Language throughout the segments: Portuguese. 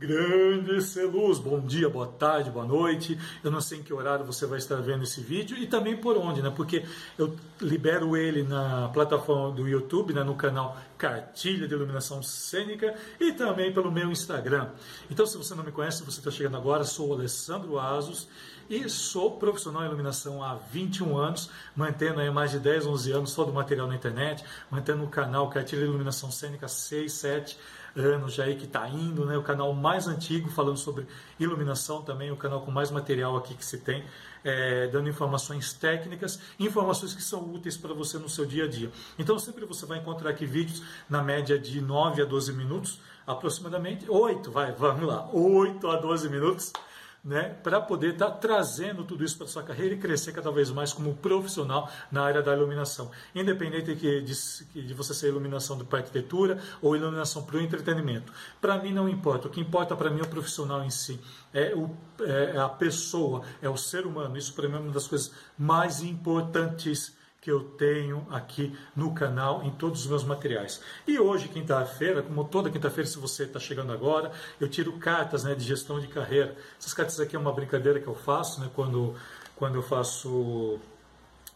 Grande Celuz, bom dia, boa tarde, boa noite. Eu não sei em que horário você vai estar vendo esse vídeo e também por onde, né? Porque eu libero ele na plataforma do YouTube, né? no canal Cartilha de Iluminação Cênica e também pelo meu Instagram. Então, se você não me conhece, você está chegando agora, sou o Alessandro Asos e sou profissional em iluminação há 21 anos, mantendo aí mais de 10, 11 anos todo o material na internet, mantendo o canal Cartilha de Iluminação Cênica 6, 7 anos já aí que está indo, né? O canal mais antigo falando sobre iluminação também, o canal com mais material aqui que se tem, é, dando informações técnicas, informações que são úteis para você no seu dia a dia. Então sempre você vai encontrar aqui vídeos na média de 9 a 12 minutos, aproximadamente 8, vai, vamos lá, 8 a 12 minutos né, para poder estar tá trazendo tudo isso para sua carreira e crescer cada vez mais como profissional na área da iluminação. Independente de, de, de você ser iluminação para arquitetura ou iluminação para o entretenimento. Para mim não importa. O que importa para mim é o profissional em si. É, o, é a pessoa, é o ser humano. Isso para mim é uma das coisas mais importantes que eu tenho aqui no canal, em todos os meus materiais. E hoje, quinta-feira, como toda quinta-feira, se você está chegando agora, eu tiro cartas né, de gestão de carreira. Essas cartas aqui é uma brincadeira que eu faço né, quando, quando eu faço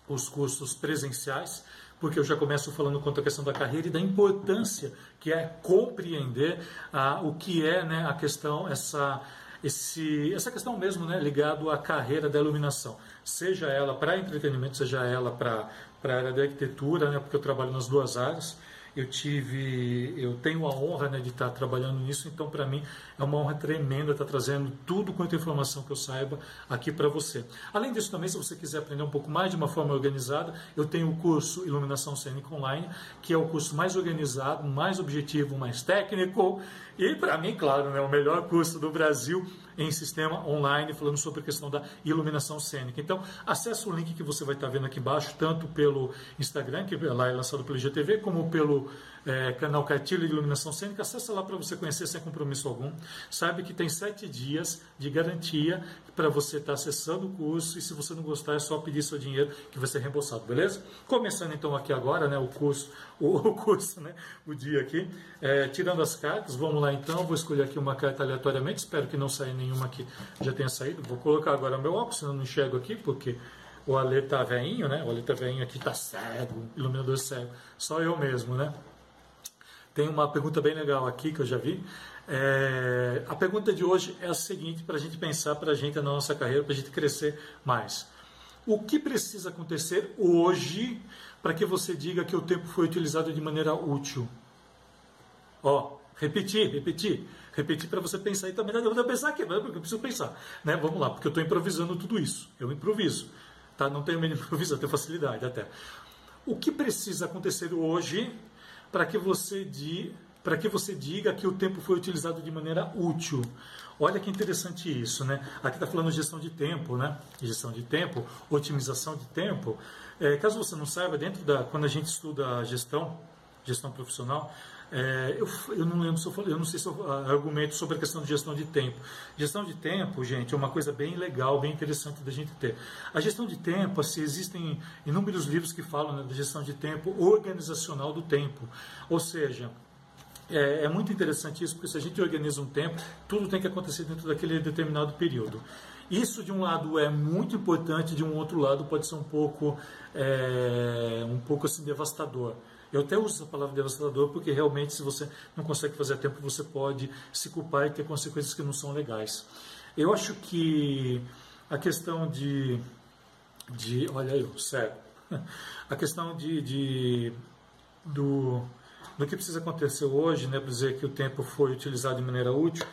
os cursos presenciais, porque eu já começo falando quanto à questão da carreira e da importância que é compreender ah, o que é né, a questão, essa esse, essa questão mesmo né, ligado à carreira da iluminação, seja ela para entretenimento, seja ela para a área da arquitetura, né, porque eu trabalho nas duas áreas eu tive, eu tenho a honra né, de estar trabalhando nisso, então para mim é uma honra tremenda estar trazendo tudo quanto informação que eu saiba aqui para você. Além disso também, se você quiser aprender um pouco mais de uma forma organizada, eu tenho o curso Iluminação Cênica Online, que é o curso mais organizado, mais objetivo, mais técnico e para mim, claro, né, o melhor curso do Brasil em sistema online, falando sobre a questão da iluminação cênica. Então, acesse o link que você vai estar vendo aqui embaixo, tanto pelo Instagram, que lá é lançado pelo IGTV, como pelo é, canal Cartilha de Iluminação Cênica. Acesse lá para você conhecer sem compromisso algum. Sabe que tem sete dias de garantia para você estar acessando o curso e se você não gostar é só pedir seu dinheiro que vai ser reembolsado, beleza? Começando então aqui agora, né, o curso, o, o curso, né, o dia aqui, é, tirando as cartas, vamos lá então, vou escolher aqui uma carta aleatoriamente, espero que não saia nenhuma que já tenha saído. Vou colocar agora meu óculos, senão não enxergo aqui, porque o Ale tá veinho, né? O Ale tá veinho aqui, tá cego, iluminador cego. Só eu mesmo, né? Tem uma pergunta bem legal aqui que eu já vi. É, a pergunta de hoje é a seguinte, para a gente pensar para a gente na nossa carreira, para a gente crescer mais. O que precisa acontecer hoje para que você diga que o tempo foi utilizado de maneira útil? Ó, repetir, repetir, repetir para você pensar e também não vou pensar aqui, porque eu preciso pensar, né? Vamos lá, porque eu estou improvisando tudo isso. Eu improviso, tá? Não tenho medo de improvisar, tenho facilidade até. O que precisa acontecer hoje para que você diga para que você diga que o tempo foi utilizado de maneira útil. Olha que interessante isso, né? Aqui está falando gestão de tempo, né? Gestão de tempo, otimização de tempo. É, caso você não saiba, dentro da quando a gente estuda gestão, gestão profissional, é, eu, eu, não lembro se eu falei, eu não sei se eu argumento sobre a questão de gestão de tempo. Gestão de tempo, gente, é uma coisa bem legal, bem interessante da gente ter. A gestão de tempo, assim, existem inúmeros livros que falam né, da gestão de tempo organizacional do tempo. Ou seja, é, é, muito interessante isso, porque se a gente organiza um tempo, tudo tem que acontecer dentro daquele determinado período. Isso, de um lado, é muito importante, de um outro lado, pode ser um pouco, é, pouco assim, devastador. Eu até uso essa palavra devastador porque realmente, se você não consegue fazer a tempo, você pode se culpar e ter consequências que não são legais. Eu acho que a questão de. de olha eu, sério. A questão de, de do, do que precisa acontecer hoje, né, para dizer que o tempo foi utilizado de maneira útil,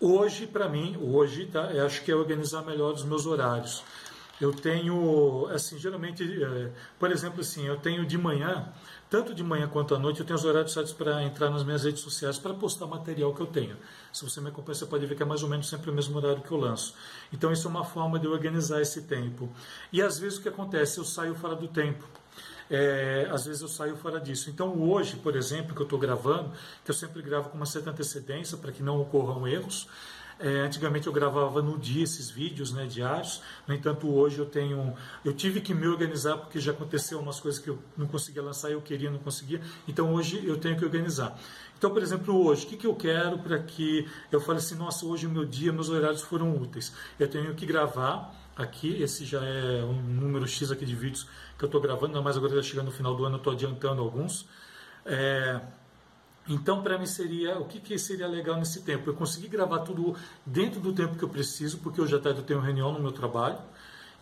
hoje, para mim, hoje, tá, eu acho que é organizar melhor os meus horários. Eu tenho, assim, geralmente, é, por exemplo, assim, eu tenho de manhã, tanto de manhã quanto à noite, eu tenho os horários certos para entrar nas minhas redes sociais para postar material que eu tenho. Se você me acompanha, você pode ver que é mais ou menos sempre o mesmo horário que eu lanço. Então, isso é uma forma de organizar esse tempo. E às vezes o que acontece? Eu saio fora do tempo. É, às vezes eu saio fora disso. Então hoje, por exemplo, que eu estou gravando, que eu sempre gravo com uma certa antecedência para que não ocorram erros, É, antigamente eu gravava no dia esses vídeos né, diários, no entanto hoje eu tenho, eu tive que me organizar porque já aconteceu umas coisas que eu não conseguia lançar, eu queria, não conseguia, então hoje eu tenho que organizar. Então, por exemplo, hoje, o que, que eu quero para que eu fale assim, nossa, hoje o meu dia, meus horários foram úteis? Eu tenho que gravar aqui, esse já é um número X aqui de vídeos que eu estou gravando, mas agora está chegando no final do ano, eu estou adiantando alguns. É, então, para mim seria o que, que, seria legal nesse tempo? Eu consegui gravar tudo dentro do tempo que eu preciso, porque hoje à tarde eu tenho reunião no meu trabalho.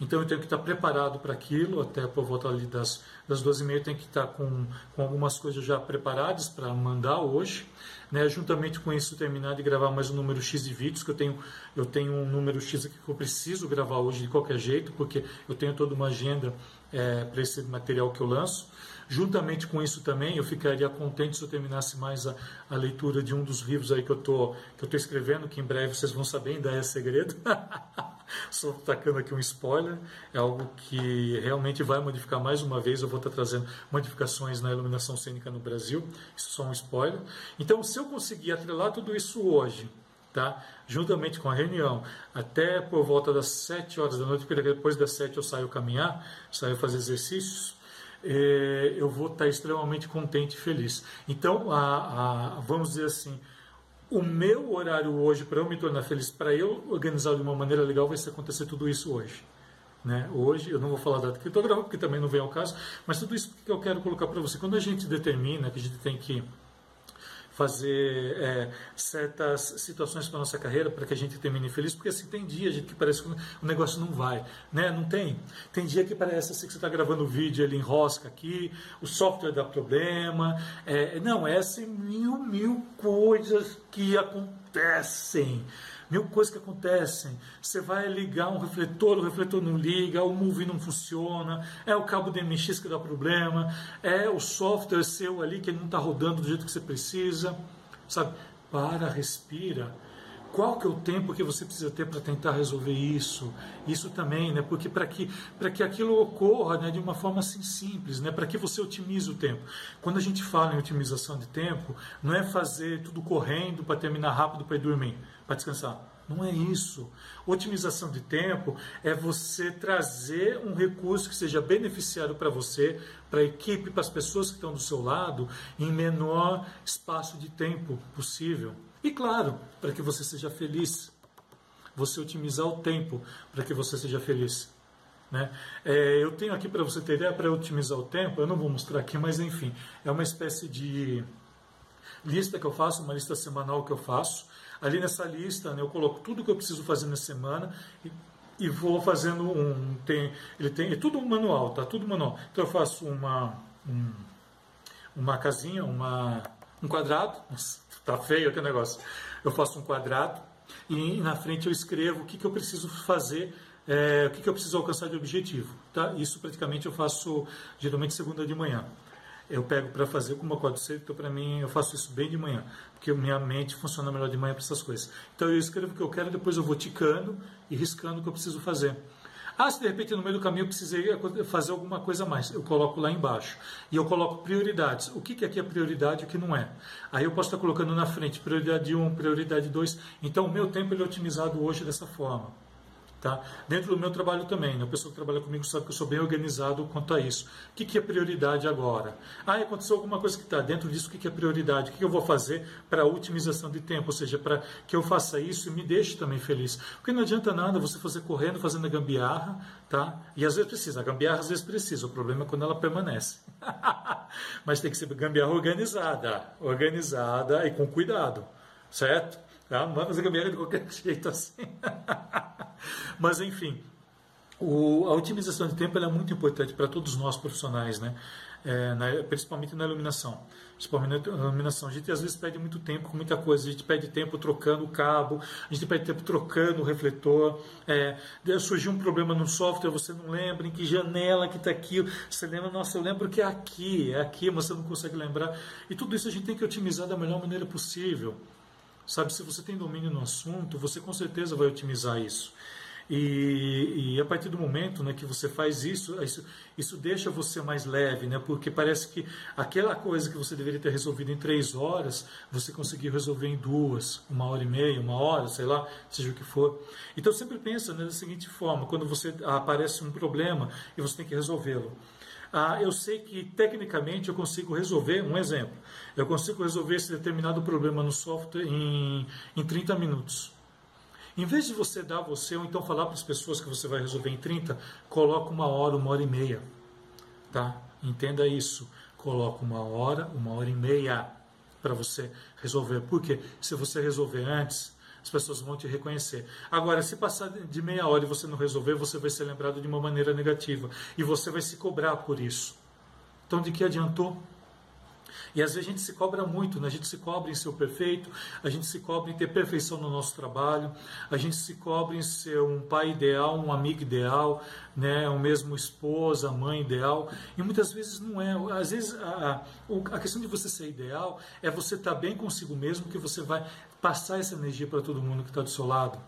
Então eu tenho que estar preparado para aquilo, até por volta ali das, das 12h30 eu tenho que estar com, com algumas coisas já preparadas para mandar hoje. Né? Juntamente com isso terminar de gravar mais um número X de vídeos, que eu tenho, eu tenho um número X aqui que eu preciso gravar hoje de qualquer jeito, porque eu tenho toda uma agenda é, para esse material que eu lanço. Juntamente com isso também, eu ficaria contente se eu terminasse mais a, a leitura de um dos livros aí que eu tô, que eu tô escrevendo, que em breve vocês vão saber, ainda é segredo. Só tacando aqui um spoiler, é algo que realmente vai modificar mais uma vez. Eu vou estar trazendo modificações na iluminação cênica no Brasil, isso é só um spoiler. Então, se eu conseguir atrelar tudo isso hoje, tá? juntamente com a reunião, até por volta das 7 horas da noite, porque depois das 7 eu saio caminhar, saio fazer exercícios é, eu vou estar extremamente contente e feliz. Então, a, a, vamos dizer assim, o meu horário hoje para eu me tornar feliz, para eu organizar de uma maneira legal, vai ser acontecer tudo isso hoje. Né? Hoje, eu não vou falar da data gravando, porque também não vem ao caso, mas tudo isso que eu quero colocar para você. Quando a gente determina que a gente tem que fazer é, certas situações para nossa carreira para que a gente termine feliz, porque assim tem dia que parece que o negócio não vai, né? Não tem. Tem dia que parece assim que você está gravando o vídeo, ele enrosca aqui, o software dá problema, é, não, é assim mil mil coisas que acontecem mil coisas que acontecem. Você vai ligar um refletor, o refletor não liga, o movie não funciona, é o cabo DMX que dá problema, é o software seu ali que não está rodando do jeito que você precisa. Sabe? Para, respira. Qual que é o tempo que você precisa ter para tentar resolver isso? Isso também, né? Porque para que para que aquilo ocorra, né, de uma forma assim simples, né? Para que você otimize o tempo. Quando a gente fala em otimização de tempo, não é fazer tudo correndo para terminar rápido para ir dormir para descansar. Não é isso. Otimização de tempo é você trazer um recurso que seja beneficiário para você, para a equipe, para as pessoas que estão do seu lado, em menor espaço de tempo possível. E claro, para que você seja feliz. Você otimizar o tempo para que você seja feliz. Né? É, eu tenho aqui para você ter ideia, para otimizar o tempo, eu não vou mostrar aqui, mas enfim, é uma espécie de lista que eu faço, uma lista semanal que eu faço, Ali nessa lista, né, eu coloco tudo que eu preciso fazer na semana e, e vou fazendo um. Tem, ele tem. É tudo manual, tá? Tudo manual. Então eu faço uma, um, uma casinha, uma, um quadrado. Nossa, tá feio aquele negócio. Eu faço um quadrado e na frente eu escrevo o que, que eu preciso fazer é, o que, que, eu preciso alcançar de objetivo. Tá? Isso praticamente eu faço geralmente segunda de manhã eu pego para fazer como acordo cedo, então para mim eu faço isso bem de manhã, porque minha mente funciona melhor de manhã para essas coisas. Então eu escrevo o que eu quero, depois eu vou ticando e riscando o que eu preciso fazer. Ah, se de repente no meio do caminho eu precisei fazer alguma coisa mais, eu coloco lá embaixo. E eu coloco prioridades. O que, que aqui é prioridade e o que não é? Aí eu posso estar colocando na frente prioridade 1, prioridade 2. Então o meu tempo ele é otimizado hoje dessa forma. Tá? Dentro do meu trabalho também, né? a pessoa que trabalha comigo sabe que eu sou bem organizado quanto a isso. O que, que é prioridade agora? Ah, aconteceu alguma coisa que está dentro disso, o que, que é prioridade? O que, que eu vou fazer para otimização de tempo? Ou seja, para que eu faça isso e me deixe também feliz. Porque não adianta nada você fazer correndo, fazendo a gambiarra, tá? e às vezes precisa. A gambiarra às vezes precisa, o problema é quando ela permanece. Mas tem que ser gambiarra organizada, organizada e com cuidado, certo? Tá? Não vai fazer gambiarra de qualquer jeito assim. Mas, enfim, o, a otimização de tempo é muito importante para todos nós profissionais, né? É, na, principalmente na iluminação. Principalmente na iluminação. A gente às vezes perde muito tempo com muita coisa. A gente perde tempo trocando o cabo, a gente perde tempo trocando o refletor. É, surgiu um problema no software, você não lembra em que janela que está aqui. Você lembra, nossa, eu lembro que é aqui, é aqui, mas você não consegue lembrar. E tudo isso a gente tem que otimizar da melhor maneira possível. Sabe, se você tem domínio no assunto, você com certeza vai otimizar isso. E, e, a partir do momento né, que você faz isso, isso, isso deixa você mais leve, né, porque parece que aquela coisa que você deveria ter resolvido em três horas, você conseguiu resolver em duas, uma hora e meia, uma hora, sei lá, seja o que for. Então sempre pensa né, da seguinte forma: quando você aparece um problema e você tem que resolvê-lo. Ah, eu sei que tecnicamente eu consigo resolver, um exemplo, eu consigo resolver esse determinado problema no software em, em 30 minutos. Em vez de você dar você, ou então falar para as pessoas que você vai resolver em 30, coloca uma hora, uma hora e meia. Tá? Entenda isso. Coloca uma hora, uma hora e meia para você resolver. Porque se você resolver antes, as pessoas vão te reconhecer. Agora, se passar de meia hora e você não resolver, você vai ser lembrado de uma maneira negativa. E você vai se cobrar por isso. Então, de que adiantou? E às vezes a gente se cobra muito, né? a gente se cobra em ser o perfeito, a gente se cobra em ter perfeição no nosso trabalho, a gente se cobra em ser um pai ideal, um amigo ideal, né? o mesmo esposa, mãe ideal. E muitas vezes não é. Às vezes a, a questão de você ser ideal é você estar bem consigo mesmo, que você vai passar essa energia para todo mundo que está do seu lado.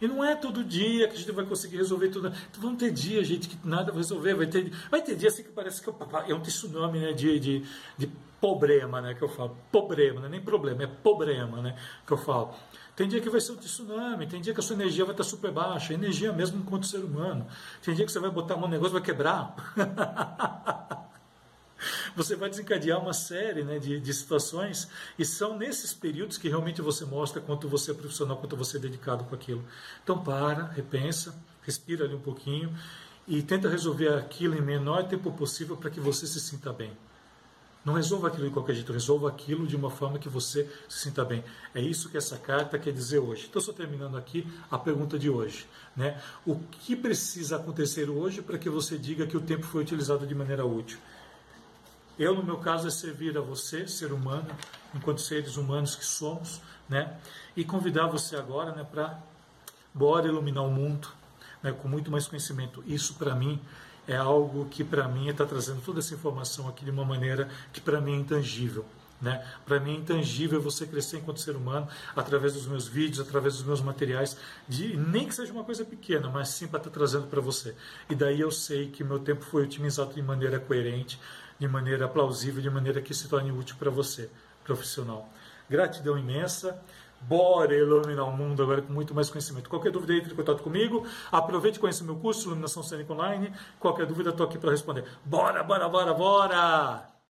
E não é todo dia que a gente vai conseguir resolver tudo. Então vão ter dias, gente, que nada vai resolver. Vai ter, vai ter dias assim que parece que é um tsunami né, de, de, de problema, né, que eu falo. Problema, não é nem problema, é problema, né, que eu falo. Tem dia que vai ser um tsunami, tem dia que a sua energia vai estar super baixa, energia mesmo enquanto ser humano. Tem dia que você vai botar um negócio vai quebrar. você vai desencadear uma série né, de, de situações e são nesses períodos que realmente você mostra quanto você é profissional, quanto você é dedicado com aquilo. Então para, repensa, respira ali um pouquinho e tenta resolver aquilo em menor tempo possível para que você se sinta bem. Não resolva aquilo de qualquer jeito, resolva aquilo de uma forma que você se sinta bem. É isso que essa carta quer dizer hoje. Então, só terminando aqui a pergunta de hoje. Né? O que precisa acontecer hoje para que você diga que o tempo foi utilizado de maneira útil? Eu, no meu caso, é servir a você, ser humano, enquanto seres humanos que somos, né? E convidar você agora, né, para bora iluminar o mundo, né, com muito mais conhecimento. Isso para mim é algo que para mim está trazendo toda essa informação aqui de uma maneira que para mim é intangível. Né? Para mim é intangível você crescer enquanto ser humano através dos meus vídeos, através dos meus materiais, de, nem que seja uma coisa pequena, mas sim para estar tá trazendo para você. E daí eu sei que meu tempo foi otimizado de maneira coerente, de maneira plausível, de maneira que se torne útil para você, profissional. Gratidão imensa. Bora iluminar o mundo agora com muito mais conhecimento. Qualquer dúvida, entre em contato comigo. Aproveite e conheça o meu curso, Iluminação Cênica Online. Qualquer dúvida, estou aqui para responder. Bora, bora, bora, bora!